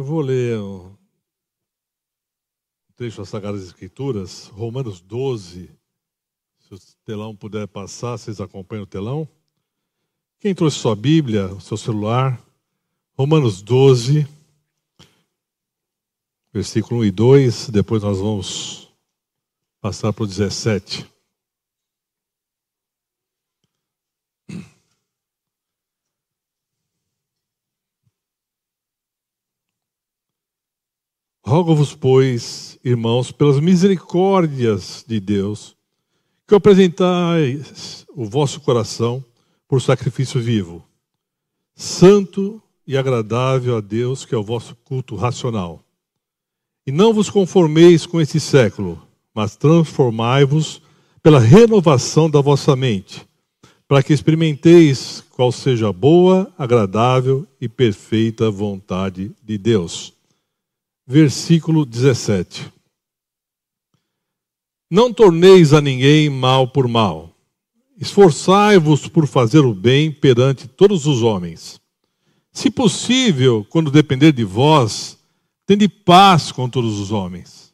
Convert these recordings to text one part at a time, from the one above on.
Eu vou ler um trecho das Sagradas Escrituras, Romanos 12. Se o telão puder passar, vocês acompanham o telão. Quem trouxe sua Bíblia, o seu celular, Romanos 12, versículo 1 e 2, depois nós vamos passar para o 17. Rogo-vos, pois, irmãos, pelas misericórdias de Deus, que apresentais o vosso coração por sacrifício vivo, santo e agradável a Deus, que é o vosso culto racional. E não vos conformeis com este século, mas transformai-vos pela renovação da vossa mente, para que experimenteis qual seja a boa, agradável e perfeita vontade de Deus versículo 17. Não torneis a ninguém mal por mal. Esforçai-vos por fazer o bem perante todos os homens. Se possível, quando depender de vós, tende paz com todos os homens.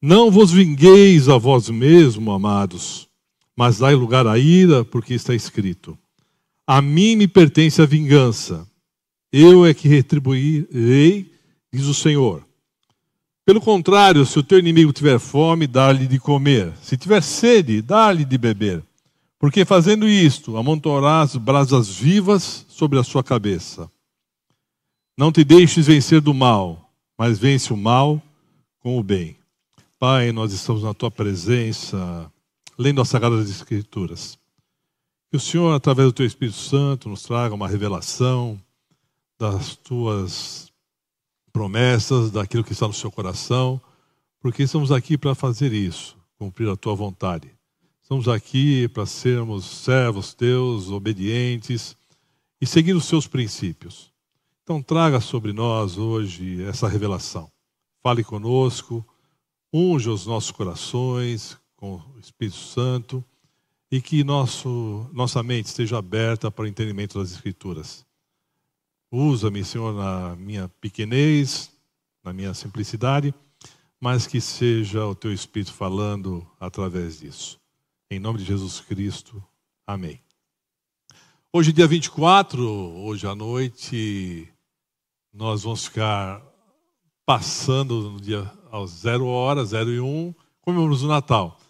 Não vos vingueis a vós mesmo, amados, mas dai lugar à ira, porque está escrito: A mim me pertence a vingança. Eu é que retribuirei, diz o Senhor. Pelo contrário, se o teu inimigo tiver fome, dá-lhe de comer. Se tiver sede, dá-lhe de beber. Porque fazendo isto, amontoarás brasas vivas sobre a sua cabeça. Não te deixes vencer do mal, mas vence o mal com o bem. Pai, nós estamos na tua presença, lendo as Sagradas Escrituras. Que o Senhor, através do teu Espírito Santo, nos traga uma revelação das tuas promessas, daquilo que está no seu coração, porque estamos aqui para fazer isso, cumprir a tua vontade. Estamos aqui para sermos servos teus, obedientes e seguir os seus princípios. Então, traga sobre nós hoje essa revelação. Fale conosco, unja os nossos corações com o Espírito Santo e que nosso, nossa mente esteja aberta para o entendimento das Escrituras. Usa-me, Senhor, na minha pequenez, na minha simplicidade, mas que seja o teu Espírito falando através disso. Em nome de Jesus Cristo. Amém. Hoje, dia 24, hoje à noite, nós vamos ficar passando no dia aos zero horas, zero e um, comemoramos o Natal.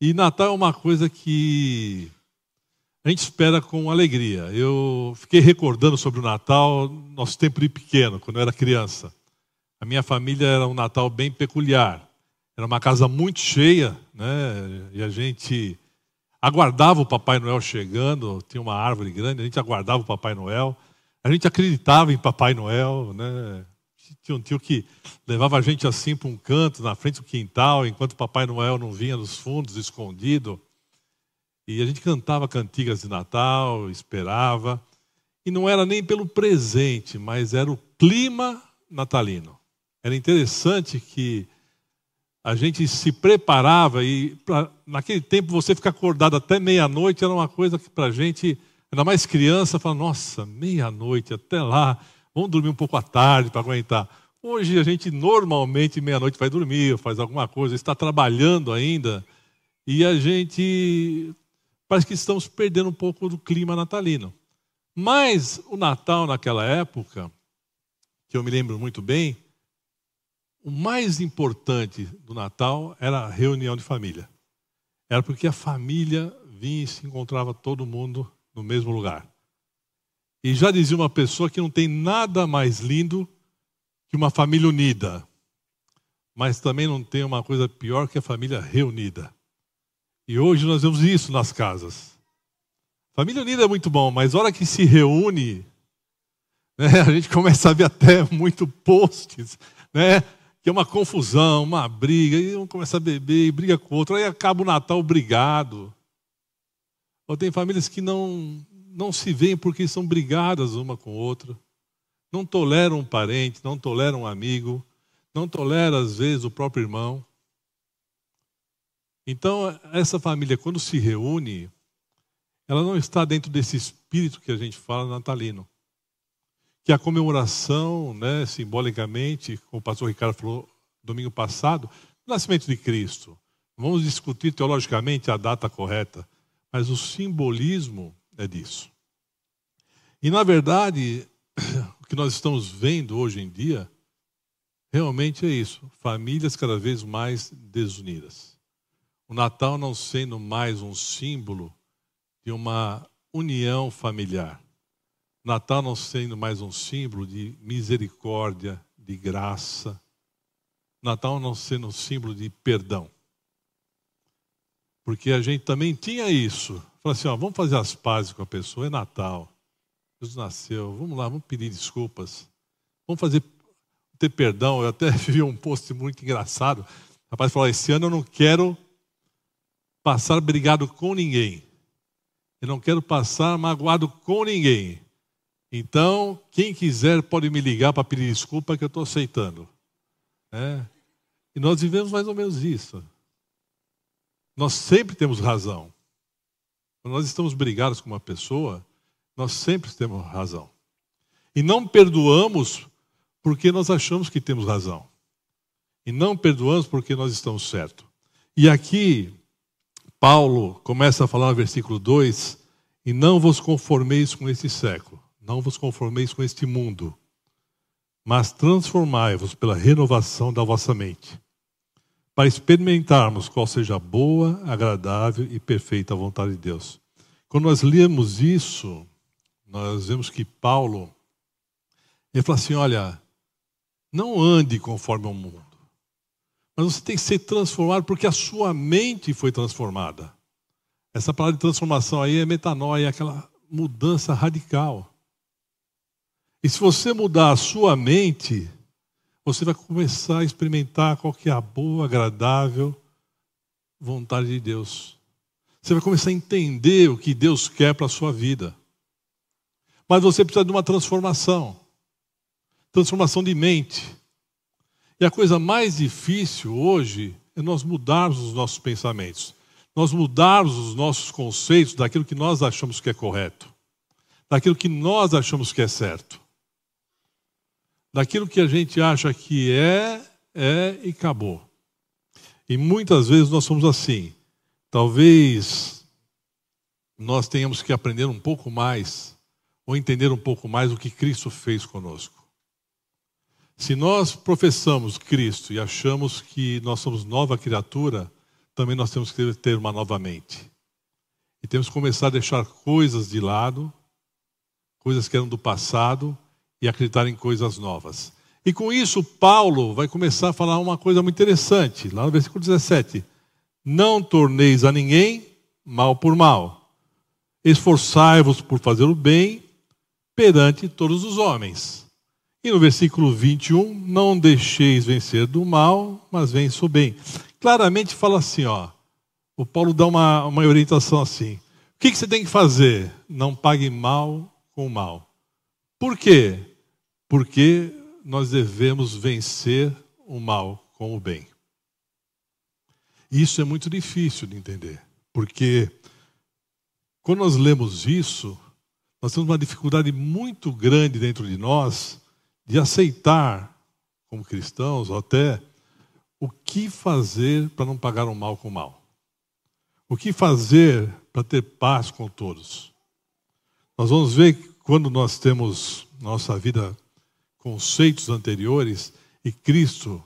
E Natal é uma coisa que a gente espera com alegria. Eu fiquei recordando sobre o Natal, nosso tempo de pequeno, quando eu era criança. A minha família era um Natal bem peculiar. Era uma casa muito cheia, né? E a gente aguardava o Papai Noel chegando, tinha uma árvore grande, a gente aguardava o Papai Noel. A gente acreditava em Papai Noel, né? Tinha um tio que levava a gente assim para um canto, na frente do quintal, enquanto Papai Noel não vinha nos fundos, escondido. E a gente cantava cantigas de Natal, esperava. E não era nem pelo presente, mas era o clima natalino. Era interessante que a gente se preparava e pra, naquele tempo você ficar acordado até meia-noite era uma coisa que para a gente, ainda mais criança, fala, nossa, meia-noite, até lá, vamos dormir um pouco à tarde para aguentar. Hoje a gente normalmente meia-noite vai dormir, faz alguma coisa, está trabalhando ainda, e a gente parece que estamos perdendo um pouco do clima natalino. Mas o Natal naquela época, que eu me lembro muito bem, o mais importante do Natal era a reunião de família. Era porque a família vinha e se encontrava todo mundo no mesmo lugar. E já dizia uma pessoa que não tem nada mais lindo que uma família unida. Mas também não tem uma coisa pior que a família reunida. E hoje nós vemos isso nas casas. Família unida é muito bom, mas hora que se reúne, né, a gente começa a ver até muito posts, né, que é uma confusão, uma briga, e um começa a beber e briga com o outro, aí acaba o Natal brigado. Ou tem famílias que não, não se veem porque são brigadas uma com outra, não toleram um parente, não toleram um amigo, não toleram às vezes o próprio irmão. Então, essa família, quando se reúne, ela não está dentro desse espírito que a gente fala natalino. que a comemoração, né, simbolicamente, como o pastor Ricardo falou domingo passado, do nascimento de Cristo. Vamos discutir teologicamente a data correta, mas o simbolismo é disso. E, na verdade, o que nós estamos vendo hoje em dia realmente é isso: famílias cada vez mais desunidas. O Natal não sendo mais um símbolo de uma união familiar. O Natal não sendo mais um símbolo de misericórdia, de graça. O Natal não sendo um símbolo de perdão. Porque a gente também tinha isso. Falou assim, ó, vamos fazer as pazes com a pessoa, é Natal. Jesus nasceu, vamos lá, vamos pedir desculpas. Vamos fazer ter perdão. Eu até vi um post muito engraçado. O rapaz falou: esse ano eu não quero passar brigado com ninguém. Eu não quero passar magoado com ninguém. Então, quem quiser pode me ligar para pedir desculpa que eu estou aceitando. É. E nós vivemos mais ou menos isso. Nós sempre temos razão. Quando nós estamos brigados com uma pessoa, nós sempre temos razão. E não perdoamos porque nós achamos que temos razão. E não perdoamos porque nós estamos certos. E aqui, Paulo começa a falar no versículo 2: E não vos conformeis com este século, não vos conformeis com este mundo, mas transformai-vos pela renovação da vossa mente, para experimentarmos qual seja a boa, agradável e perfeita vontade de Deus. Quando nós lemos isso, nós vemos que Paulo ele fala assim: olha, não ande conforme o mundo. Mas você tem que ser transformado porque a sua mente foi transformada. Essa palavra de transformação aí é metanoia, é aquela mudança radical. E se você mudar a sua mente, você vai começar a experimentar qual que é a boa, agradável vontade de Deus. Você vai começar a entender o que Deus quer para a sua vida. Mas você precisa de uma transformação transformação de mente. E a coisa mais difícil hoje é nós mudarmos os nossos pensamentos, nós mudarmos os nossos conceitos daquilo que nós achamos que é correto, daquilo que nós achamos que é certo, daquilo que a gente acha que é, é e acabou. E muitas vezes nós somos assim. Talvez nós tenhamos que aprender um pouco mais, ou entender um pouco mais o que Cristo fez conosco. Se nós professamos Cristo e achamos que nós somos nova criatura, também nós temos que ter uma nova mente. E temos que começar a deixar coisas de lado, coisas que eram do passado, e acreditar em coisas novas. E com isso, Paulo vai começar a falar uma coisa muito interessante, lá no versículo 17: Não torneis a ninguém mal por mal, esforçai-vos por fazer o bem perante todos os homens. E no versículo 21, não deixeis vencer do mal, mas vença o bem. Claramente fala assim, ó. O Paulo dá uma, uma orientação assim. O que, que você tem que fazer? Não pague mal com mal. Por quê? Porque nós devemos vencer o mal com o bem. Isso é muito difícil de entender, porque quando nós lemos isso, nós temos uma dificuldade muito grande dentro de nós de aceitar, como cristãos, até o que fazer para não pagar o mal com o mal. O que fazer para ter paz com todos. Nós vamos ver que quando nós temos nossa vida conceitos anteriores e Cristo,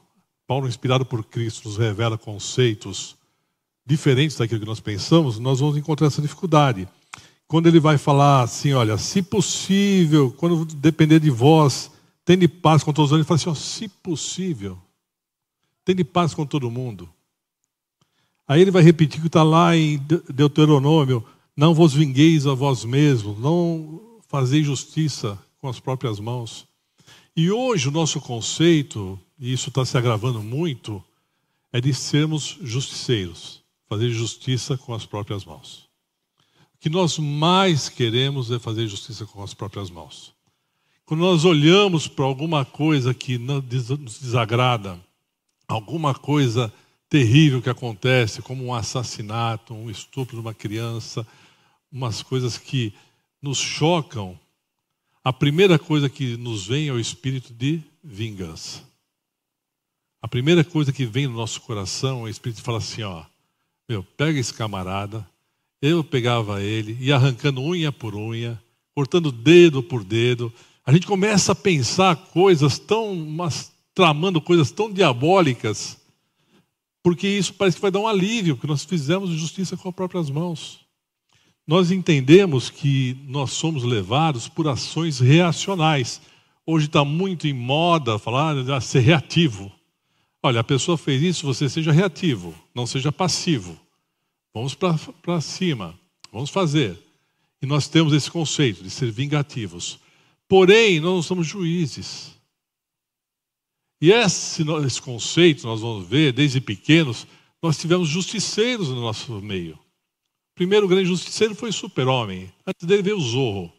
Paulo inspirado por Cristo, nos revela conceitos diferentes daquilo que nós pensamos, nós vamos encontrar essa dificuldade. Quando ele vai falar assim, olha, se possível, quando depender de vós, Tende paz com todos os homens. Ele fala assim: ó, se possível, tende paz com todo mundo. Aí ele vai repetir que está lá em Deuteronômio: não vos vingueis a vós mesmos, não fazeis justiça com as próprias mãos. E hoje o nosso conceito, e isso está se agravando muito, é de sermos justiceiros, fazer justiça com as próprias mãos. O que nós mais queremos é fazer justiça com as próprias mãos. Quando nós olhamos para alguma coisa que nos desagrada, alguma coisa terrível que acontece, como um assassinato, um estupro de uma criança, umas coisas que nos chocam, a primeira coisa que nos vem é o espírito de vingança. A primeira coisa que vem no nosso coração é o espírito que fala assim: ó, meu, pega esse camarada. Eu pegava ele, ia arrancando unha por unha, cortando dedo por dedo. A gente começa a pensar coisas tão, mas, tramando coisas tão diabólicas, porque isso parece que vai dar um alívio, porque nós fizemos justiça com as próprias mãos. Nós entendemos que nós somos levados por ações reacionais. Hoje está muito em moda falar de ah, ser reativo. Olha, a pessoa fez isso, você seja reativo, não seja passivo. Vamos para cima, vamos fazer. E nós temos esse conceito de ser vingativos. Porém, nós não somos juízes. E esse, esse conceito, nós vamos ver, desde pequenos, nós tivemos justiceiros no nosso meio. O primeiro grande justiceiro foi o super-homem. Antes dele veio o Zorro.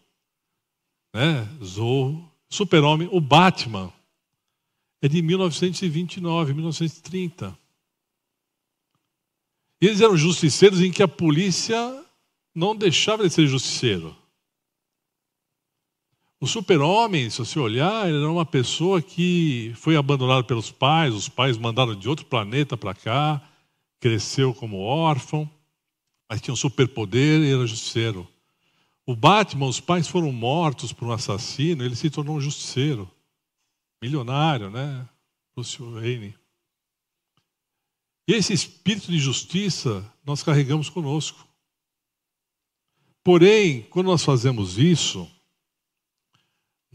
Né? Zorro, super-homem, o Batman é de 1929, 1930. E eles eram justiceiros em que a polícia não deixava de ser justiceiro. O super-homem, se você olhar, ele era uma pessoa que foi abandonada pelos pais, os pais mandaram de outro planeta para cá, cresceu como órfão, mas tinha um superpoder e era justiceiro. O Batman, os pais foram mortos por um assassino, ele se tornou um justiceiro milionário, né? Bruce Wayne. E esse espírito de justiça nós carregamos conosco. Porém, quando nós fazemos isso,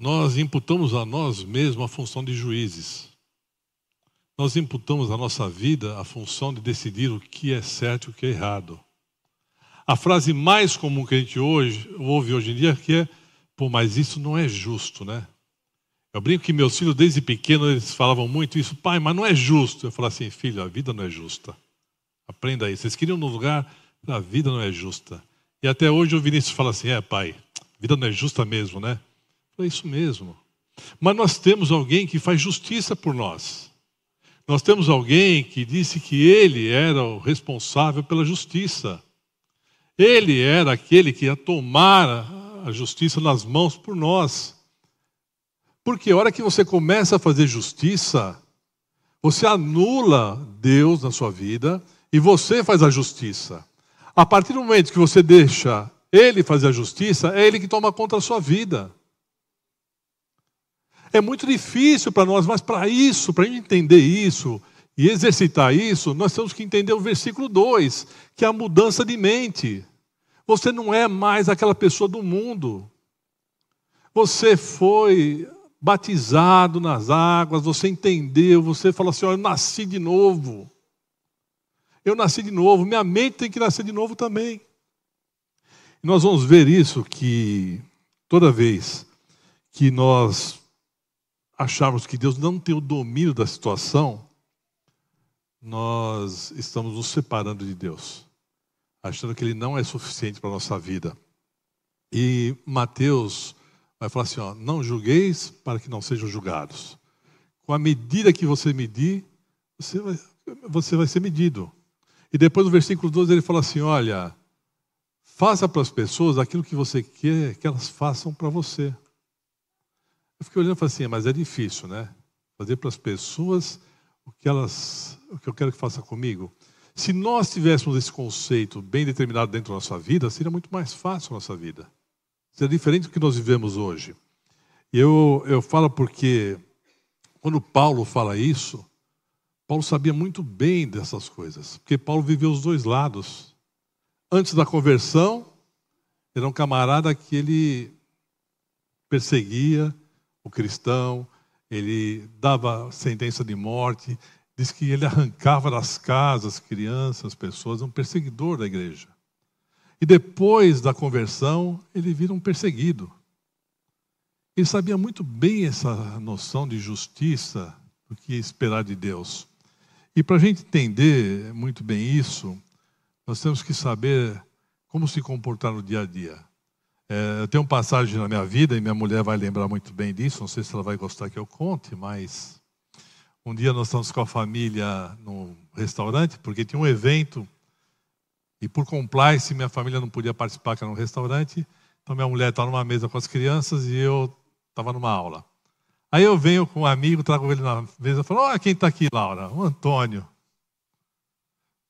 nós imputamos a nós mesmos a função de juízes. Nós imputamos a nossa vida a função de decidir o que é certo e o que é errado. A frase mais comum que a gente hoje, ouve hoje em dia é que é, pô, mas isso não é justo, né? Eu brinco que meus filhos, desde pequeno, eles falavam muito isso, pai, mas não é justo. Eu falava assim, filho, a vida não é justa. Aprenda isso. Vocês queriam no lugar, a vida não é justa. E até hoje o Vinícius fala assim, é pai, a vida não é justa mesmo, né? É isso mesmo. Mas nós temos alguém que faz justiça por nós. Nós temos alguém que disse que ele era o responsável pela justiça. Ele era aquele que ia tomar a justiça nas mãos por nós. Porque a hora que você começa a fazer justiça, você anula Deus na sua vida e você faz a justiça. A partir do momento que você deixa Ele fazer a justiça, é Ele que toma conta da sua vida. É muito difícil para nós, mas para isso, para a gente entender isso e exercitar isso, nós temos que entender o versículo 2, que é a mudança de mente. Você não é mais aquela pessoa do mundo. Você foi batizado nas águas, você entendeu, você falou assim: oh, eu nasci de novo. Eu nasci de novo, minha mente tem que nascer de novo também. E nós vamos ver isso que toda vez que nós acharmos que Deus não tem o domínio da situação, nós estamos nos separando de Deus, achando que Ele não é suficiente para a nossa vida. E Mateus vai falar assim: ó, não julgueis para que não sejam julgados. Com a medida que você medir, você vai, você vai ser medido. E depois no versículo 12 ele fala assim: olha, faça para as pessoas aquilo que você quer que elas façam para você. Eu fiquei olhando e falei assim: mas é difícil, né? Fazer para as pessoas o que elas, o que eu quero que faça comigo. Se nós tivéssemos esse conceito bem determinado dentro da nossa vida, seria muito mais fácil a nossa vida. É diferente do que nós vivemos hoje. E eu, eu falo porque, quando Paulo fala isso, Paulo sabia muito bem dessas coisas, porque Paulo viveu os dois lados. Antes da conversão, era um camarada que ele perseguia o cristão, ele dava sentença de morte, diz que ele arrancava das casas crianças, pessoas, um perseguidor da igreja. E depois da conversão, ele vira um perseguido. Ele sabia muito bem essa noção de justiça, do que esperar de Deus. E para a gente entender muito bem isso, nós temos que saber como se comportar no dia a dia. É, eu tenho uma passagem na minha vida, e minha mulher vai lembrar muito bem disso, não sei se ela vai gostar que eu conte, mas um dia nós estamos com a família num restaurante, porque tinha um evento e por compliance, minha família não podia participar, que era um restaurante. Então minha mulher estava numa mesa com as crianças e eu estava numa aula. Aí eu venho com um amigo, trago ele na mesa e falo: Olha quem está aqui, Laura, o Antônio.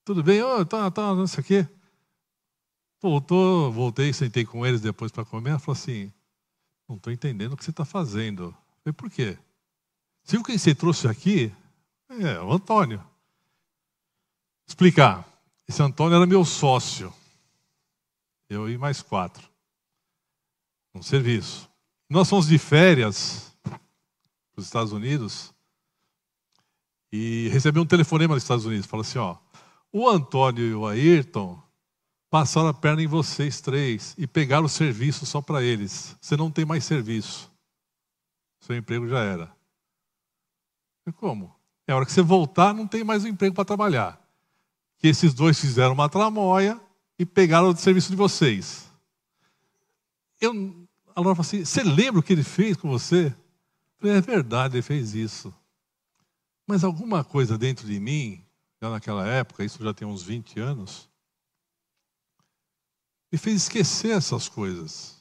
Tudo bem? Oh, tá, tá, não sei o quê. Voltou, voltei, sentei com eles depois para comer. Ela falou assim: Não estou entendendo o que você está fazendo. Eu falei: Por quê? Você viu quem você trouxe aqui? É, o Antônio. Explicar. Esse Antônio era meu sócio. Eu e mais quatro. Um serviço. Nós fomos de férias para os Estados Unidos e recebi um telefonema dos Estados Unidos. Falou assim: ó, o Antônio e o Ayrton passaram a perna em vocês três e pegaram o serviço só para eles. Você não tem mais serviço. Seu emprego já era. E como? É a hora que você voltar, não tem mais um emprego para trabalhar. Que esses dois fizeram uma tramóia e pegaram o serviço de vocês. Eu, a Laura falou assim: Você lembra o que ele fez com você? Eu falei, é verdade, ele fez isso. Mas alguma coisa dentro de mim, já naquela época, isso já tem uns 20 anos, me fez esquecer essas coisas.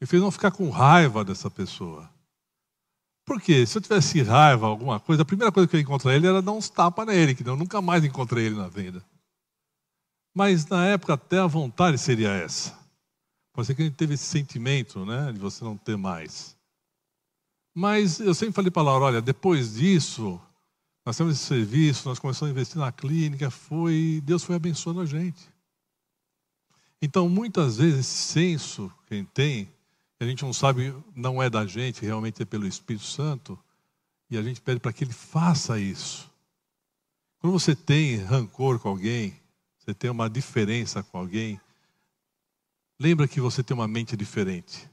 Me fez não ficar com raiva dessa pessoa. Porque se eu tivesse raiva, alguma coisa, a primeira coisa que eu ia encontrar ele era dar uns tapas nele, que eu nunca mais encontrei ele na vida. Mas na época até a vontade seria essa. Pode ser que a gente teve esse sentimento, né, de você não ter mais. Mas eu sempre falei para Laura, olha, depois disso, nós temos esse serviço, nós começamos a investir na clínica, foi, Deus foi abençoando a gente. Então, muitas vezes, esse senso que a gente tem, a gente não sabe, não é da gente, realmente é pelo Espírito Santo, e a gente pede para que ele faça isso. Quando você tem rancor com alguém, você tem uma diferença com alguém, lembra que você tem uma mente diferente.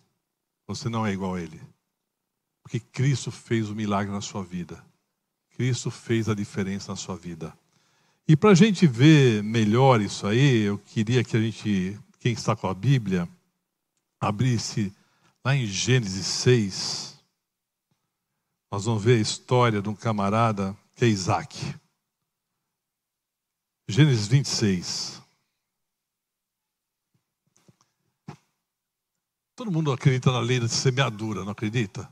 Você não é igual a ele. Porque Cristo fez o milagre na sua vida. Cristo fez a diferença na sua vida. E para a gente ver melhor isso aí, eu queria que a gente, quem está com a Bíblia, abrisse lá em Gênesis 6. Nós vamos ver a história de um camarada que é Isaac. Gênesis 26. Todo mundo acredita na lei da semeadura, não acredita?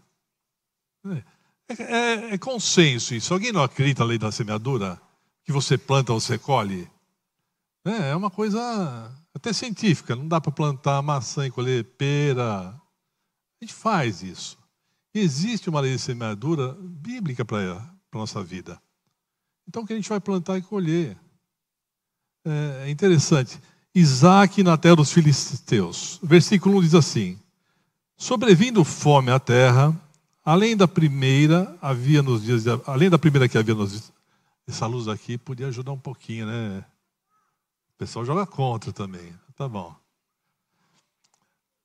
É, é, é consenso isso. Alguém não acredita na lei da semeadura? Que você planta, você colhe. É, é uma coisa até científica. Não dá para plantar maçã e colher pera. A gente faz isso. Existe uma lei de semeadura bíblica para a nossa vida. Então, o que a gente vai plantar e colher? É, é interessante. Isaac na terra dos filisteus. Versículo 1 diz assim: Sobrevindo fome à terra, além da primeira havia nos dias de, além da primeira que havia nos essa luz aqui podia ajudar um pouquinho, né? O pessoal joga contra também. Tá bom.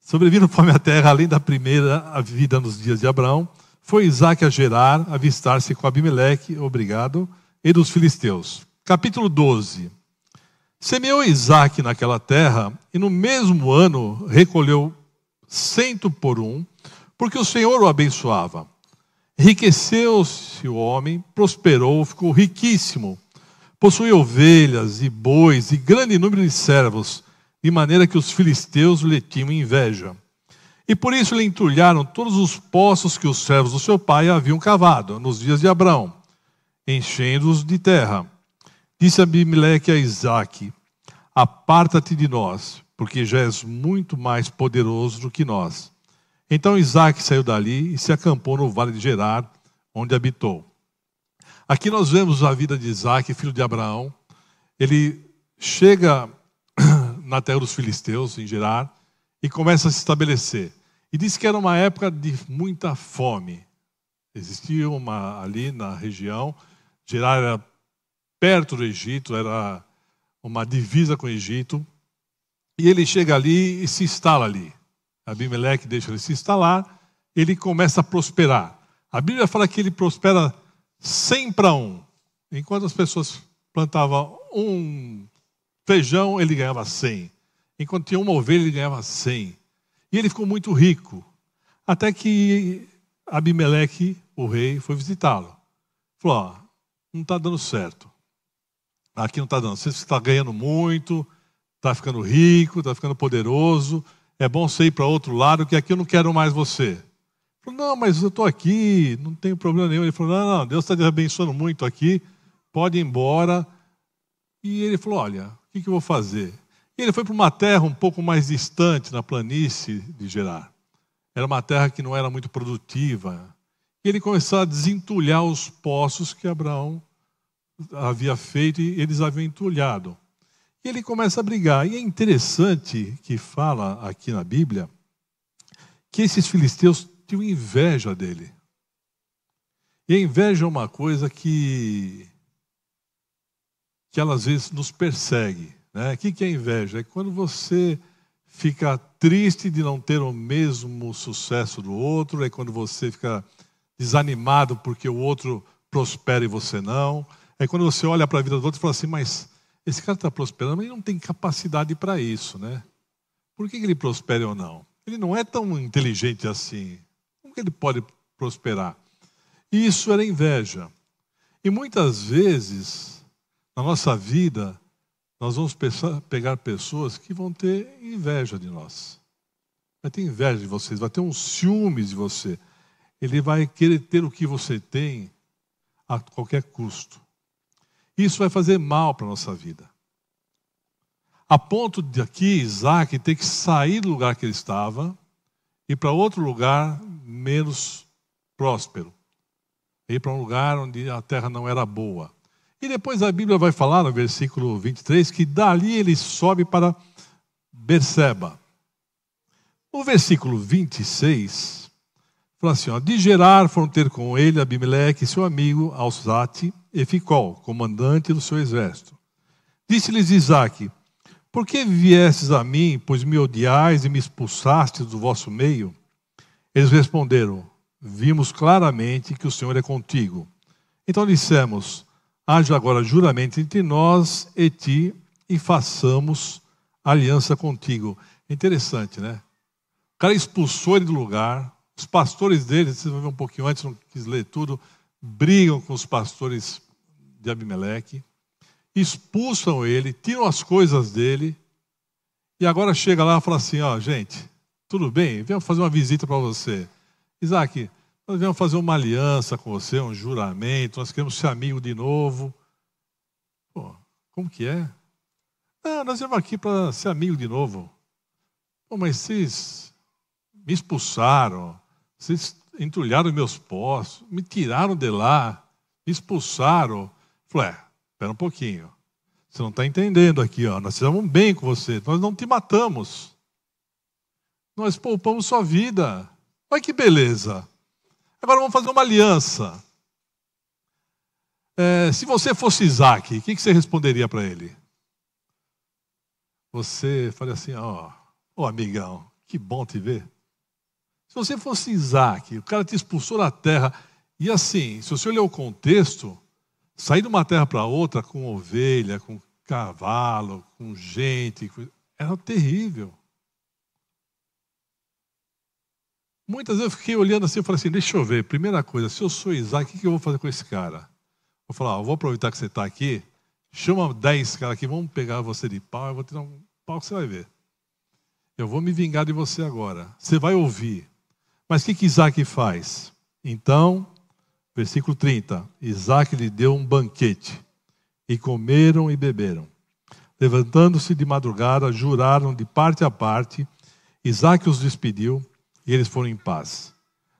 Sobrevindo fome à terra, além da primeira a vida nos dias de Abraão, foi Isaac a Gerar, avistar-se com Abimeleque, obrigado, e dos filisteus. Capítulo 12. Semeou Isaac naquela terra, e no mesmo ano recolheu cento por um, porque o Senhor o abençoava. Enriqueceu-se o homem, prosperou, ficou riquíssimo. Possuía ovelhas e bois e grande número de servos, de maneira que os filisteus lhe tinham inveja. E por isso lhe entulharam todos os poços que os servos do seu pai haviam cavado, nos dias de Abraão, enchendo-os de terra. Disse Abimeleque a Isaque: Aparta-te de nós, porque já és muito mais poderoso do que nós. Então Isaac saiu dali e se acampou no vale de Gerar, onde habitou. Aqui nós vemos a vida de Isaac, filho de Abraão. Ele chega na terra dos filisteus, em Gerar, e começa a se estabelecer. E diz que era uma época de muita fome. Existia uma ali na região. Gerar era perto do Egito, era uma divisa com o Egito. E ele chega ali e se instala ali. Abimeleque deixa ele se instalar, ele começa a prosperar. A Bíblia fala que ele prospera 100 para 1. Enquanto as pessoas plantavam um feijão, ele ganhava 100. Enquanto tinha uma ovelha, ele ganhava 100. E ele ficou muito rico. Até que Abimeleque, o rei, foi visitá-lo. Falou: não está dando certo. Aqui não está dando. Você está ganhando muito, está ficando rico, está ficando poderoso é bom você ir para outro lado, que aqui eu não quero mais você. Falou, não, mas eu estou aqui, não tem problema nenhum. Ele falou, não, não, Deus está te abençoando muito aqui, pode ir embora. E ele falou, olha, o que, que eu vou fazer? E ele foi para uma terra um pouco mais distante, na planície de Gerar. Era uma terra que não era muito produtiva. E ele começou a desentulhar os poços que Abraão havia feito e eles haviam entulhado. E ele começa a brigar. E é interessante que fala aqui na Bíblia que esses filisteus tinham inveja dele. E a inveja é uma coisa que, que ela às vezes nos persegue. Né? O que é inveja? É quando você fica triste de não ter o mesmo sucesso do outro, é quando você fica desanimado porque o outro prospera e você não. É quando você olha para a vida do outro e fala assim, mas esse cara está prosperando, mas ele não tem capacidade para isso, né? Por que, que ele prospera ou não? Ele não é tão inteligente assim. Como que ele pode prosperar? E isso era inveja. E muitas vezes, na nossa vida, nós vamos pegar pessoas que vão ter inveja de nós. Vai ter inveja de vocês, vai ter um ciúmes de você. Ele vai querer ter o que você tem a qualquer custo. Isso vai fazer mal para a nossa vida. A ponto de aqui Isaac ter que sair do lugar que ele estava e para outro lugar menos próspero. Ir para um lugar onde a terra não era boa. E depois a Bíblia vai falar no versículo 23 que dali ele sobe para Berseba. No versículo 26, fala assim: ó, De Gerar foram ter com ele Abimeleque, seu amigo, Alzate, e Ficol, comandante do seu exército. Disse-lhes Isaac: Por que viestes a mim, pois me odiais e me expulsastes do vosso meio? Eles responderam: Vimos claramente que o Senhor é contigo. Então dissemos: Haja agora juramento entre nós e ti, e façamos aliança contigo. Interessante, né? O cara expulsou ele do lugar, os pastores dele, vocês vão ver um pouquinho antes, não quis ler tudo, brigam com os pastores de Abimeleque, expulsam ele, tiram as coisas dele, e agora chega lá e fala assim: ó, gente, tudo bem, venho fazer uma visita para você. Isaac, nós viemos fazer uma aliança com você, um juramento, nós queremos ser amigo de novo. Pô, como que é? Ah, nós viemos aqui para ser amigo de novo. Pô, mas vocês me expulsaram, vocês entulharam meus poços, me tiraram de lá, me expulsaram. Falei, é, espera um pouquinho. Você não está entendendo aqui, ó. Nós fizemos bem com você, nós não te matamos. Nós poupamos sua vida. Olha que beleza. Agora vamos fazer uma aliança. É, se você fosse Isaac, o que, que você responderia para ele? Você faria assim, ó, oh, amigão, que bom te ver. Se você fosse Isaac, o cara te expulsou da terra, e assim, se você olhar o contexto, sair de uma terra para outra com ovelha, com cavalo, com gente, era terrível. Muitas vezes eu fiquei olhando assim e falei assim: deixa eu ver, primeira coisa, se eu sou Isaac, o que eu vou fazer com esse cara? Vou falar: ó, vou aproveitar que você está aqui, chama 10 caras aqui, vamos pegar você de pau, eu vou tirar um pau que você vai ver. Eu vou me vingar de você agora. Você vai ouvir. Mas o que, que Isaac faz? Então, versículo 30: Isaac lhe deu um banquete, e comeram e beberam. Levantando-se de madrugada, juraram de parte a parte. Isaac os despediu e eles foram em paz.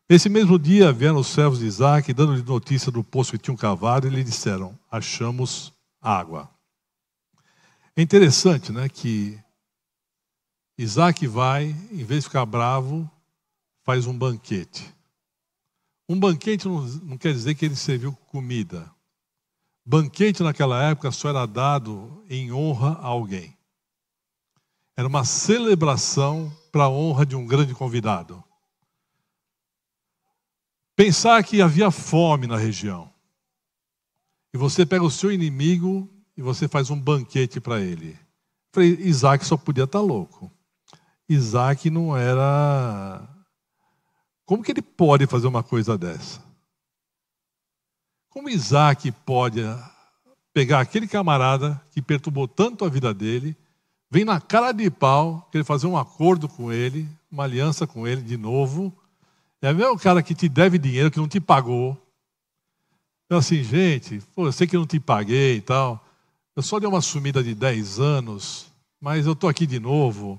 Nesse mesmo dia vieram os servos de Isaac, dando-lhe notícia do poço que tinham cavado, e lhe disseram: Achamos água. É interessante, né, que Isaac vai, em vez de ficar bravo, faz um banquete. Um banquete não, não quer dizer que ele serviu comida. Banquete naquela época só era dado em honra a alguém. Era uma celebração para a honra de um grande convidado. Pensar que havia fome na região. E você pega o seu inimigo e você faz um banquete para ele. Falei, Isaac só podia estar tá louco. Isaac não era como que ele pode fazer uma coisa dessa? Como Isaac pode pegar aquele camarada que perturbou tanto a vida dele, Vem na cara de pau, querer fazer um acordo com ele, uma aliança com ele de novo. É o mesmo cara que te deve dinheiro, que não te pagou. Eu assim, gente, pô, eu sei que eu não te paguei e tal. Eu só dei uma sumida de 10 anos, mas eu estou aqui de novo.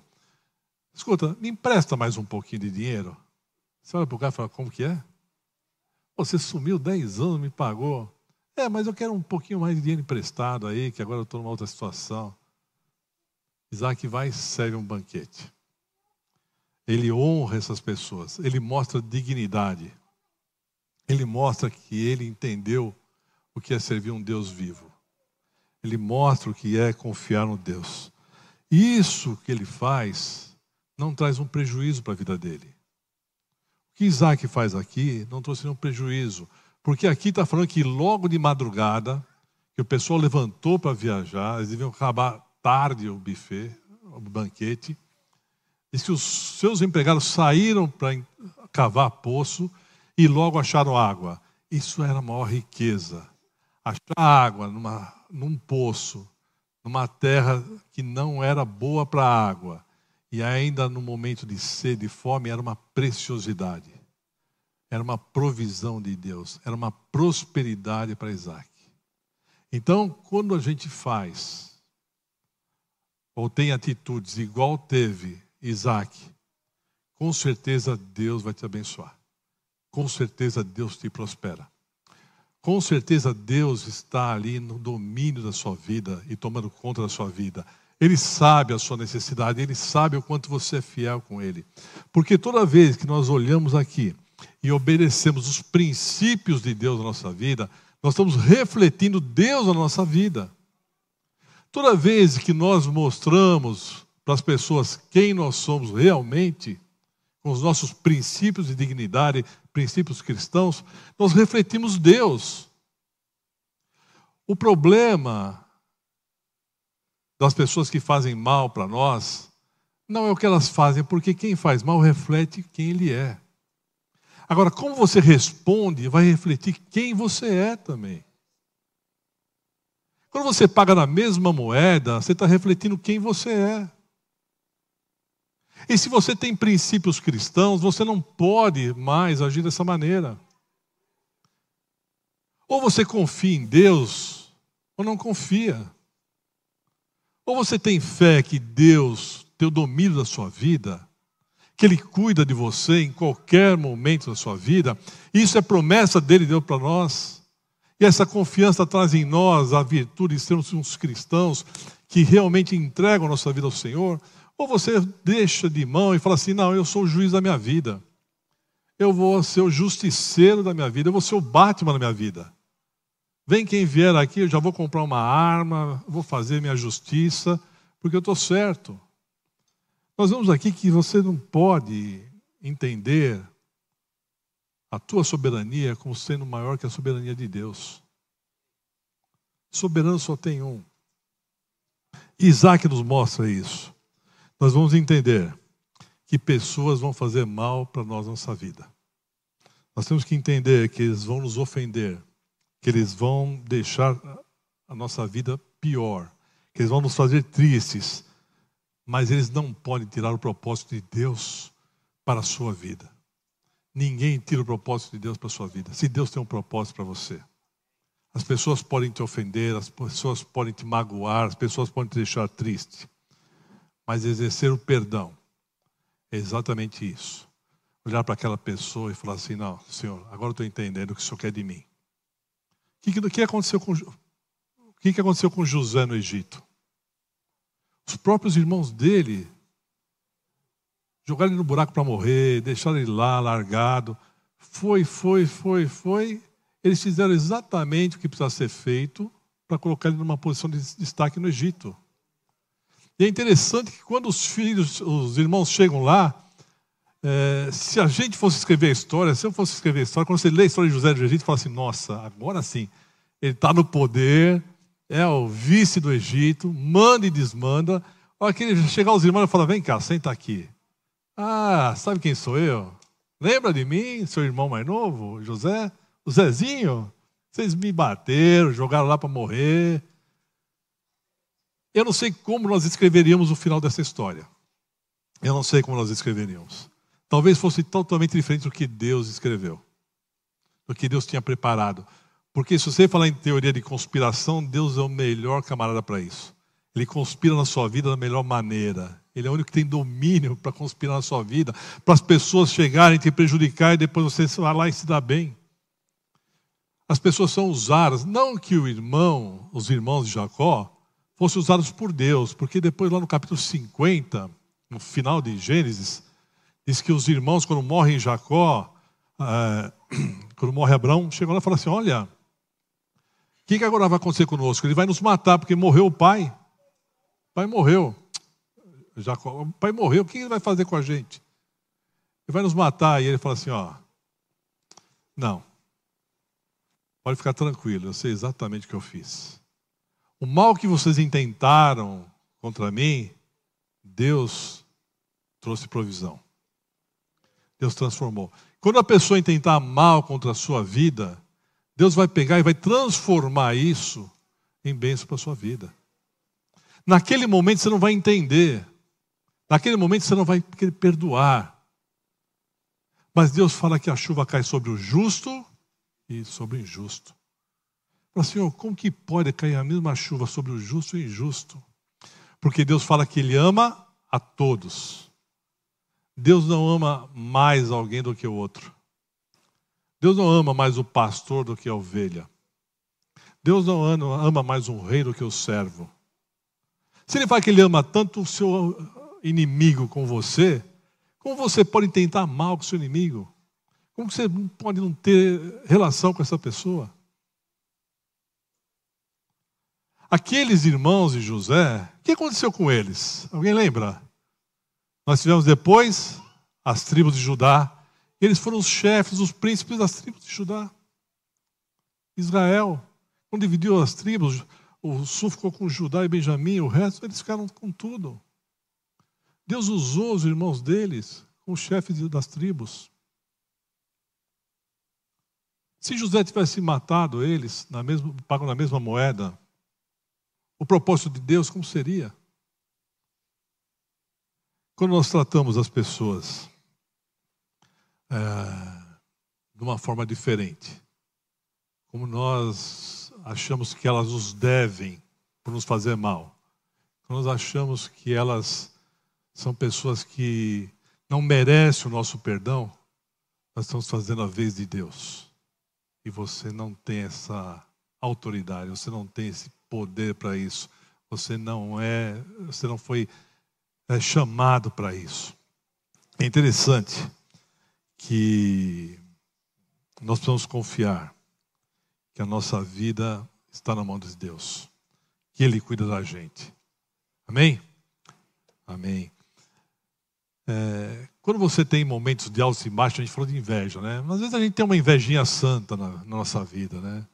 Escuta, me empresta mais um pouquinho de dinheiro. Você olha para o cara e fala, como que é? Você sumiu 10 anos, me pagou. É, mas eu quero um pouquinho mais de dinheiro emprestado aí, que agora eu estou numa outra situação. Isaac vai e serve um banquete. Ele honra essas pessoas, ele mostra dignidade. Ele mostra que ele entendeu o que é servir um Deus vivo. Ele mostra o que é confiar no Deus. Isso que ele faz não traz um prejuízo para a vida dele. O que Isaac faz aqui não trouxe nenhum prejuízo, porque aqui está falando que logo de madrugada, que o pessoal levantou para viajar, eles deviam acabar tarde o buffet, o banquete. Diz que os seus empregados saíram para cavar poço e logo acharam água. Isso era a maior riqueza. Achar água numa, num poço, numa terra que não era boa para água, e ainda no momento de sede e fome, era uma preciosidade. Era uma provisão de Deus, era uma prosperidade para Isaac. Então, quando a gente faz ou tem atitudes igual teve Isaac, com certeza Deus vai te abençoar. Com certeza Deus te prospera. Com certeza Deus está ali no domínio da sua vida e tomando conta da sua vida. Ele sabe a sua necessidade, ele sabe o quanto você é fiel com ele. Porque toda vez que nós olhamos aqui e obedecemos os princípios de Deus na nossa vida, nós estamos refletindo Deus na nossa vida. Toda vez que nós mostramos para as pessoas quem nós somos realmente, com os nossos princípios de dignidade, princípios cristãos, nós refletimos Deus. O problema das pessoas que fazem mal para nós não é o que elas fazem, porque quem faz mal reflete quem ele é. Agora, como você responde, vai refletir quem você é também. Quando você paga na mesma moeda, você está refletindo quem você é. E se você tem princípios cristãos, você não pode mais agir dessa maneira. Ou você confia em Deus, ou não confia. Ou você tem fé que Deus tem o domínio da sua vida, que Ele cuida de você em qualquer momento da sua vida. Isso é promessa dele deu para nós. E essa confiança traz em nós a virtude de sermos uns cristãos que realmente entregam a nossa vida ao Senhor? Ou você deixa de mão e fala assim: não, eu sou o juiz da minha vida. Eu vou ser o justiceiro da minha vida. Eu vou ser o Batman da minha vida. Vem quem vier aqui, eu já vou comprar uma arma, vou fazer minha justiça, porque eu estou certo. Nós vemos aqui que você não pode entender a tua soberania como sendo maior que a soberania de Deus. Soberano só tem um. Isaac nos mostra isso. Nós vamos entender que pessoas vão fazer mal para nós nossa vida. Nós temos que entender que eles vão nos ofender, que eles vão deixar a nossa vida pior, que eles vão nos fazer tristes, mas eles não podem tirar o propósito de Deus para a sua vida. Ninguém tira o propósito de Deus para a sua vida. Se Deus tem um propósito para você. As pessoas podem te ofender, as pessoas podem te magoar, as pessoas podem te deixar triste. Mas exercer o perdão é exatamente isso. Olhar para aquela pessoa e falar assim: não, Senhor, agora estou entendendo o que o Senhor quer de mim. O que, que, aconteceu com, o que, que aconteceu com José no Egito? Os próprios irmãos dele jogaram ele no buraco para morrer, deixaram ele lá, largado. Foi, foi, foi, foi. Eles fizeram exatamente o que precisava ser feito para colocar ele numa posição de destaque no Egito. E é interessante que quando os filhos, os irmãos chegam lá, é, se a gente fosse escrever a história, se eu fosse escrever a história, quando você lê a história de José do Egito, fala assim: nossa, agora sim, ele está no poder, é o vice do Egito, manda e desmanda. Olha que ele chegar os irmãos e falar: vem cá, senta aqui. Ah, sabe quem sou eu? Lembra de mim, seu irmão mais novo, José? O Zezinho? Vocês me bateram, jogaram lá para morrer. Eu não sei como nós escreveríamos o final dessa história. Eu não sei como nós escreveríamos. Talvez fosse totalmente diferente do que Deus escreveu, do que Deus tinha preparado. Porque se você falar em teoria de conspiração, Deus é o melhor camarada para isso. Ele conspira na sua vida da melhor maneira. Ele é o único que tem domínio para conspirar na sua vida, para as pessoas chegarem, te prejudicar e depois você vai lá e se dá bem. As pessoas são usadas, não que o irmão, os irmãos de Jacó, fossem usados por Deus, porque depois lá no capítulo 50, no final de Gênesis, diz que os irmãos, quando morrem Jacó, é, quando morre Abraão, chegam lá e falam assim: Olha, o que, que agora vai acontecer conosco? Ele vai nos matar, porque morreu o pai. O pai morreu. Jacó, o pai morreu, o que ele vai fazer com a gente? Ele vai nos matar. E ele fala assim: Ó, não, pode ficar tranquilo, eu sei exatamente o que eu fiz. O mal que vocês intentaram contra mim, Deus trouxe provisão. Deus transformou. Quando a pessoa intentar mal contra a sua vida, Deus vai pegar e vai transformar isso em bênção para a sua vida. Naquele momento você não vai entender. Naquele momento você não vai querer perdoar. Mas Deus fala que a chuva cai sobre o justo e sobre o injusto. Fala, Senhor, como que pode cair a mesma chuva sobre o justo e o injusto? Porque Deus fala que Ele ama a todos. Deus não ama mais alguém do que o outro. Deus não ama mais o pastor do que a ovelha. Deus não ama mais um rei do que o servo. Se ele fala que ele ama tanto o seu inimigo com você, como você pode tentar mal com o seu inimigo? Como você pode não ter relação com essa pessoa? Aqueles irmãos de José, o que aconteceu com eles? Alguém lembra? Nós tivemos depois as tribos de Judá. Eles foram os chefes, os príncipes das tribos de Judá. Israel, quando dividiu as tribos, o sul ficou com Judá e Benjamim, o resto eles ficaram com tudo. Deus usou os irmãos deles como chefes das tribos. Se José tivesse matado eles, na mesma, pago na mesma moeda, o propósito de Deus como seria? Quando nós tratamos as pessoas é, de uma forma diferente, como nós achamos que elas nos devem por nos fazer mal, quando nós achamos que elas são pessoas que não merecem o nosso perdão, nós estamos fazendo a vez de Deus. E você não tem essa autoridade, você não tem esse poder para isso. Você não é, você não foi é, chamado para isso. É interessante que nós precisamos confiar que a nossa vida está na mão de Deus, que Ele cuida da gente. Amém? Amém. É, quando você tem momentos de altos e baixos, a gente falou de inveja, né? Mas às vezes a gente tem uma invejinha santa na, na nossa vida, né?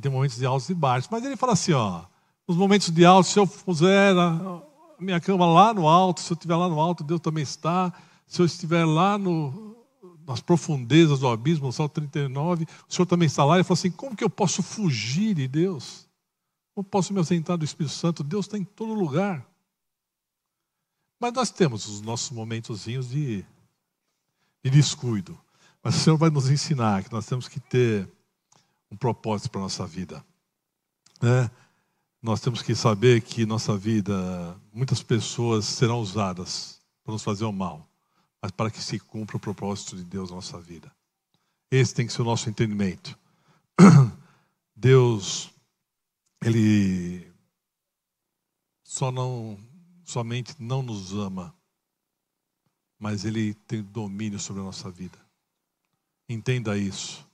Tem momentos de altos e baixos. Mas ele fala assim, ó, nos momentos de altos, se eu puser a minha cama lá no alto, se eu estiver lá no alto, Deus também está. Se eu estiver lá no, nas profundezas do abismo, no Salmo 39, o Senhor também está lá. Ele fala assim, como que eu posso fugir de Deus? Como posso me ausentar do Espírito Santo? Deus está em todo lugar. Mas nós temos os nossos momentozinhos de, de descuido. Mas o Senhor vai nos ensinar que nós temos que ter um propósito para a nossa vida. Né? Nós temos que saber que nossa vida, muitas pessoas serão usadas para nos fazer o mal, mas para que se cumpra o propósito de Deus na nossa vida. Esse tem que ser o nosso entendimento. Deus, Ele só não somente não nos ama, mas Ele tem domínio sobre a nossa vida. Entenda isso.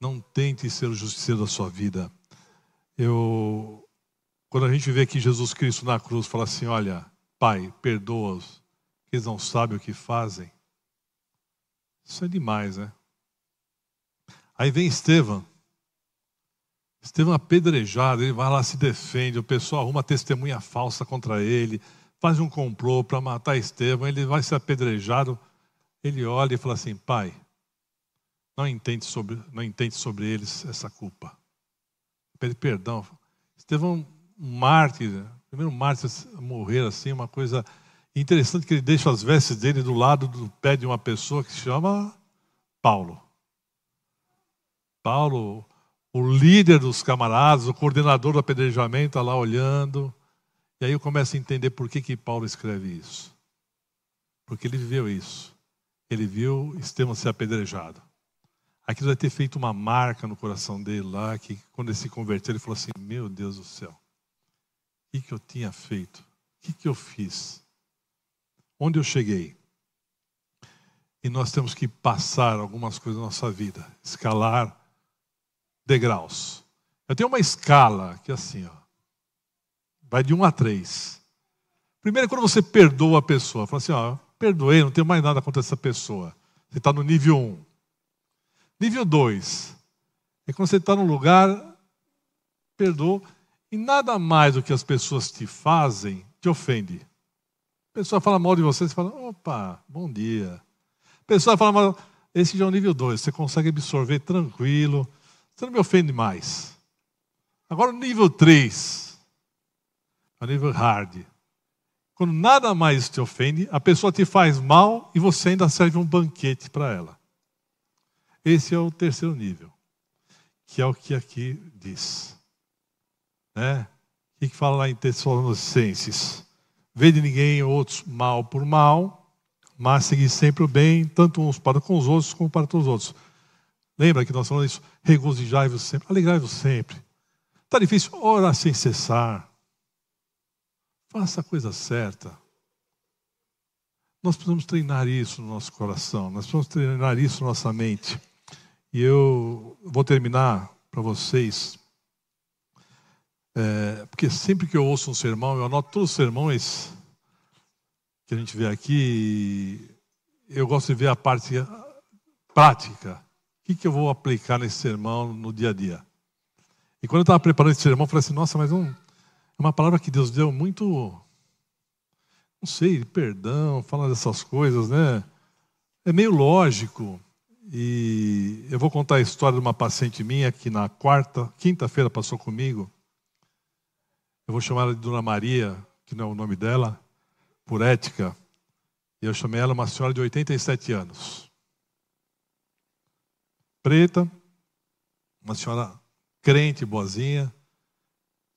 Não tente ser o justiceiro da sua vida. Eu, quando a gente vê aqui Jesus Cristo na cruz, fala assim: Olha, Pai, perdoa-os, eles não sabem o que fazem. Isso é demais, né? Aí vem Estevão. Estevão apedrejado, ele vai lá, se defende, o pessoal arruma testemunha falsa contra ele, faz um complô para matar Estevão, ele vai ser apedrejado. Ele olha e fala assim: Pai, não entende sobre, não entende sobre eles essa culpa. Pede perdão. Estevão, um mártir primeiro mártir a morrer assim, uma coisa interessante que ele deixa as vestes dele do lado do pé de uma pessoa que se chama Paulo. Paulo, o líder dos camaradas, o coordenador do apedrejamento, está lá olhando. E aí eu começo a entender por que, que Paulo escreve isso. Porque ele viveu isso. Ele viu Estevão ser apedrejado. Aquilo vai ter feito uma marca no coração dele lá, que quando ele se converteu, ele falou assim: Meu Deus do céu, o que, que eu tinha feito? O que, que eu fiz? Onde eu cheguei? E nós temos que passar algumas coisas na nossa vida, escalar degraus. Eu tenho uma escala que é assim, ó, vai de 1 a 3. Primeiro, quando você perdoa a pessoa, fala assim: ó, perdoei, não tenho mais nada contra essa pessoa. Você está no nível 1. Nível 2 é quando você está num lugar, perdoa, e nada mais do que as pessoas te fazem te ofende. A pessoa fala mal de você, você fala: opa, bom dia. A pessoa fala mal, esse já é o nível 2, você consegue absorver tranquilo, você não me ofende mais. Agora o nível 3, o nível hard. Quando nada mais te ofende, a pessoa te faz mal e você ainda serve um banquete para ela. Esse é o terceiro nível, que é o que aqui diz. Né? O que fala lá em Tessalonicenses? Vê de ninguém outros mal por mal, mas seguir sempre o bem, tanto uns para com os outros como para todos os outros. Lembra que nós falamos isso? Regozijai-vos sempre, alegrai-vos sempre. Está difícil? Orar sem cessar. Faça a coisa certa. Nós precisamos treinar isso no nosso coração, nós precisamos treinar isso na nossa mente. E eu vou terminar para vocês, é, porque sempre que eu ouço um sermão, eu anoto todos os sermões que a gente vê aqui, eu gosto de ver a parte prática. O que, que eu vou aplicar nesse sermão no dia a dia? E quando eu estava preparando esse sermão, eu falei assim: nossa, mas um, é uma palavra que Deus deu muito, não sei, perdão, fala dessas coisas, né? É meio lógico. E eu vou contar a história de uma paciente minha que na quarta, quinta-feira passou comigo. Eu vou chamar ela de Dona Maria, que não é o nome dela, por ética. E eu chamei ela uma senhora de 87 anos. Preta, uma senhora crente, boazinha.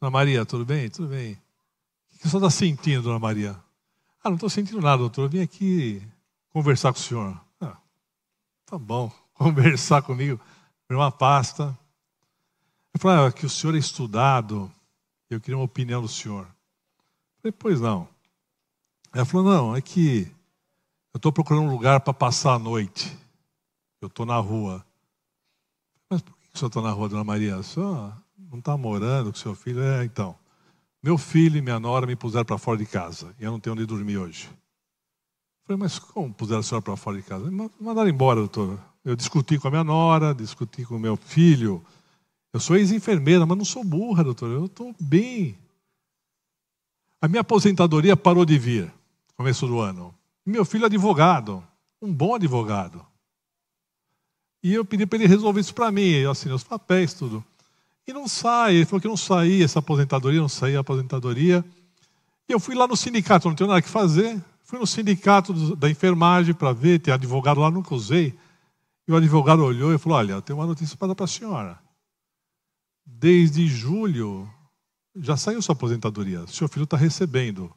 Dona Maria, tudo bem? Tudo bem. O que você está sentindo, Dona Maria? Ah, não estou sentindo nada, doutor. Eu vim aqui conversar com o senhor. Tá bom, conversar comigo. Uma pasta. Eu falei, ah, que o senhor é estudado. Eu queria uma opinião do senhor. Eu falei, pois não. Ela falou, não, é que eu estou procurando um lugar para passar a noite. Eu estou na rua. Mas por que o senhor está na rua, Dona Maria? O senhor não está morando com seu filho? É, então. Meu filho e minha nora me puseram para fora de casa e eu não tenho onde dormir hoje. Falei, mas como puseram a senhora para fora de casa? Mandaram embora, doutor. Eu discuti com a minha nora, discuti com o meu filho. Eu sou ex-enfermeira, mas não sou burra, doutor. Eu estou bem. A minha aposentadoria parou de vir, no começo do ano. Meu filho é advogado, um bom advogado. E eu pedi para ele resolver isso para mim. Eu assinei os papéis, tudo. E não sai. Ele falou que não saía essa aposentadoria, não saía a aposentadoria. E eu fui lá no sindicato, não tinha nada que fazer. Fui no sindicato da enfermagem para ver, tem advogado lá, nunca usei. E o advogado olhou e falou: Olha, eu tenho uma notícia para dar para a senhora. Desde julho já saiu sua aposentadoria. Seu filho está recebendo.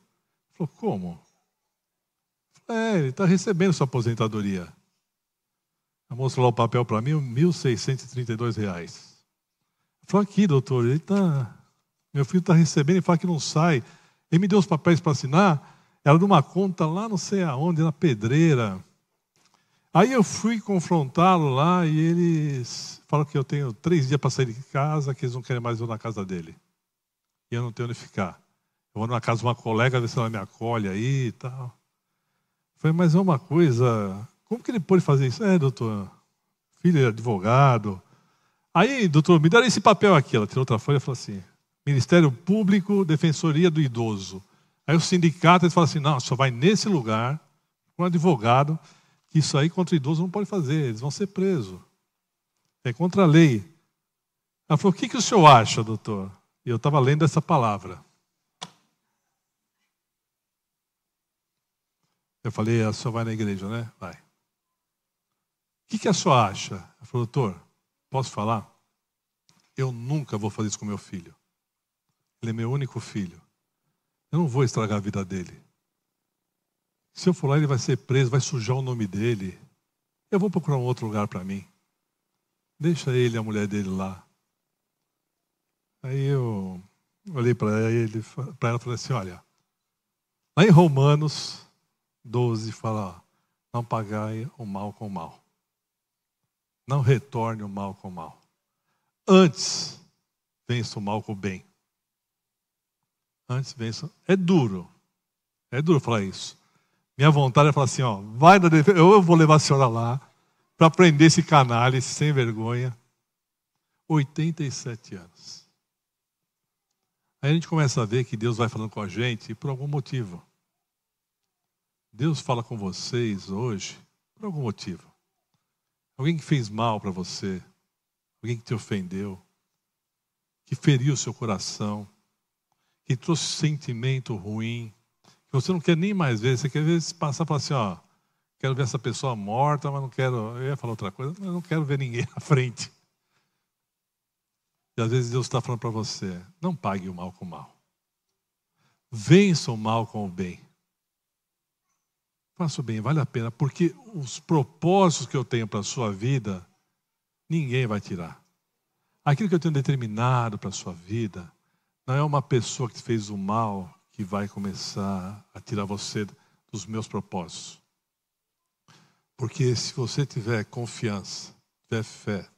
Falou: Como? É, ele está recebendo sua aposentadoria. A moça lá o papel para mim, R$ 1.632. Falou aqui, doutor, ele tá, meu filho está recebendo e fala que não sai. Ele me deu os papéis para assinar, era de uma conta lá não sei aonde, na pedreira. Aí eu fui confrontá-lo lá e eles falam que eu tenho três dias para sair de casa, que eles não querem mais eu na casa dele. E eu não tenho onde ficar. Eu vou na casa de uma colega, ver se ela me acolhe aí e tal. Falei, mas é uma coisa. Como que ele pode fazer isso? É, doutor, filho é advogado, Aí, doutor, me deram esse papel aqui. Ela tirou outra folha e falou assim: Ministério Público, Defensoria do Idoso. Aí o sindicato fala assim: não, só vai nesse lugar com um advogado, que isso aí contra idoso não pode fazer, eles vão ser presos. É contra a lei. Ela falou: o que, que o senhor acha, doutor? E eu estava lendo essa palavra. Eu falei: ah, a senhora vai na igreja, né? Vai. O que, que a senhora acha? Ela falou: doutor, posso falar? Eu nunca vou fazer isso com meu filho. Ele é meu único filho. Eu não vou estragar a vida dele. Se eu for lá, ele vai ser preso, vai sujar o nome dele. Eu vou procurar um outro lugar para mim. Deixa ele e a mulher dele lá. Aí eu olhei para ele, para ela e falei assim: olha, lá em Romanos 12 fala: não pagai o mal com o mal. Não retorne o mal com o mal. Antes, vença o mal com o bem. Antes, vença. É duro. É duro falar isso. Minha vontade é falar assim: ó, vai na defesa. Eu vou levar a senhora lá para prender esse canalha, esse sem vergonha. 87 anos. Aí a gente começa a ver que Deus vai falando com a gente por algum motivo. Deus fala com vocês hoje por algum motivo. Alguém que fez mal para você, alguém que te ofendeu, que feriu o seu coração, que trouxe sentimento ruim, que você não quer nem mais ver, você quer ver passar e falar assim, ó, quero ver essa pessoa morta, mas não quero, eu ia falar outra coisa, mas não quero ver ninguém à frente. E às vezes Deus está falando para você: não pague o mal com o mal. Vença o mal com o bem. Faça o bem, vale a pena, porque os propósitos que eu tenho para a sua vida, ninguém vai tirar. Aquilo que eu tenho determinado para a sua vida, não é uma pessoa que fez o mal que vai começar a tirar você dos meus propósitos. Porque se você tiver confiança, tiver fé,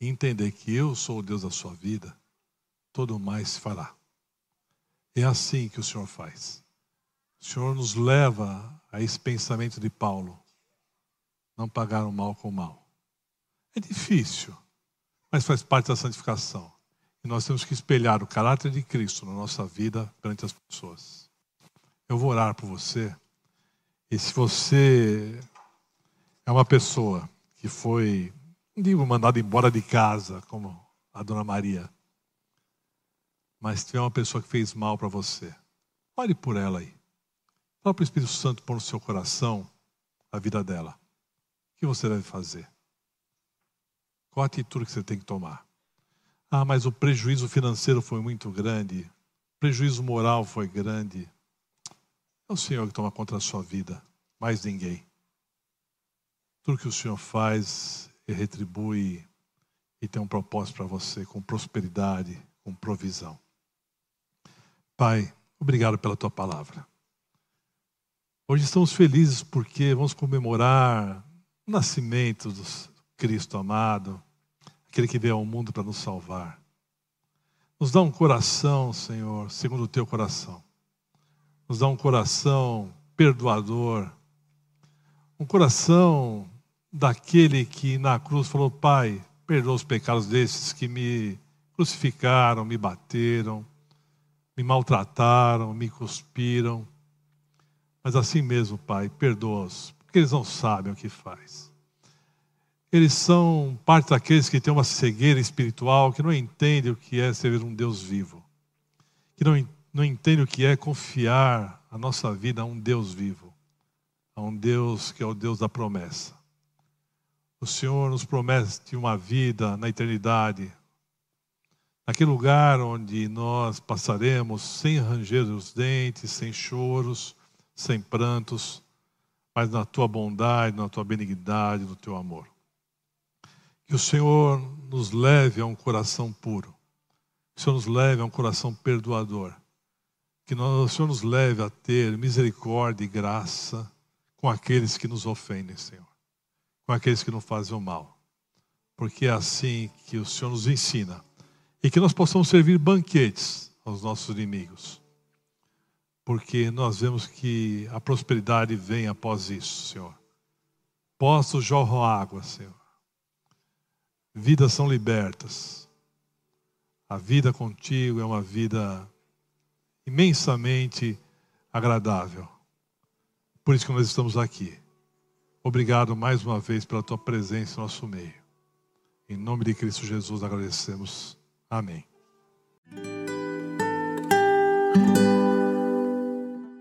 entender que eu sou o Deus da sua vida, todo mais se fará. É assim que o Senhor faz. O Senhor nos leva a esse pensamento de Paulo: não pagar o mal com o mal. É difícil, mas faz parte da santificação. E nós temos que espelhar o caráter de Cristo na nossa vida perante as pessoas. Eu vou orar por você. E se você é uma pessoa que foi não digo mandado embora de casa, como a dona Maria. Mas se tiver uma pessoa que fez mal para você, olhe por ela aí. O Espírito Santo pôr no seu coração a vida dela. O que você deve fazer? Qual a atitude que você tem que tomar? Ah, mas o prejuízo financeiro foi muito grande. O prejuízo moral foi grande. É o Senhor que toma conta da sua vida, mais ninguém. Tudo que o Senhor faz e retribui e tem um propósito para você com prosperidade, com provisão. Pai, obrigado pela tua palavra. Hoje estamos felizes porque vamos comemorar o nascimento do Cristo amado, aquele que veio ao mundo para nos salvar. Nos dá um coração, Senhor, segundo o teu coração. Nos dá um coração perdoador, um coração daquele que na cruz falou: Pai, perdoa os pecados desses que me crucificaram, me bateram, me maltrataram, me cuspiram. Mas assim mesmo, Pai, perdoa-os, porque eles não sabem o que faz. Eles são parte daqueles que têm uma cegueira espiritual, que não entendem o que é servir um Deus vivo, que não, não entendem o que é confiar a nossa vida a um Deus vivo, a um Deus que é o Deus da promessa. O Senhor nos promete uma vida na eternidade, naquele lugar onde nós passaremos sem ranger os dentes, sem choros, sem prantos, mas na tua bondade, na tua benignidade, no teu amor. Que o Senhor nos leve a um coração puro, que o Senhor nos leve a um coração perdoador, que o Senhor nos leve a ter misericórdia e graça com aqueles que nos ofendem, Senhor com aqueles que não fazem o mal. Porque é assim que o Senhor nos ensina. E que nós possamos servir banquetes aos nossos inimigos. Porque nós vemos que a prosperidade vem após isso, Senhor. Poços jorram água, Senhor. Vidas são libertas. A vida contigo é uma vida imensamente agradável. Por isso que nós estamos aqui. Obrigado mais uma vez pela tua presença em nosso meio. Em nome de Cristo Jesus agradecemos. Amém.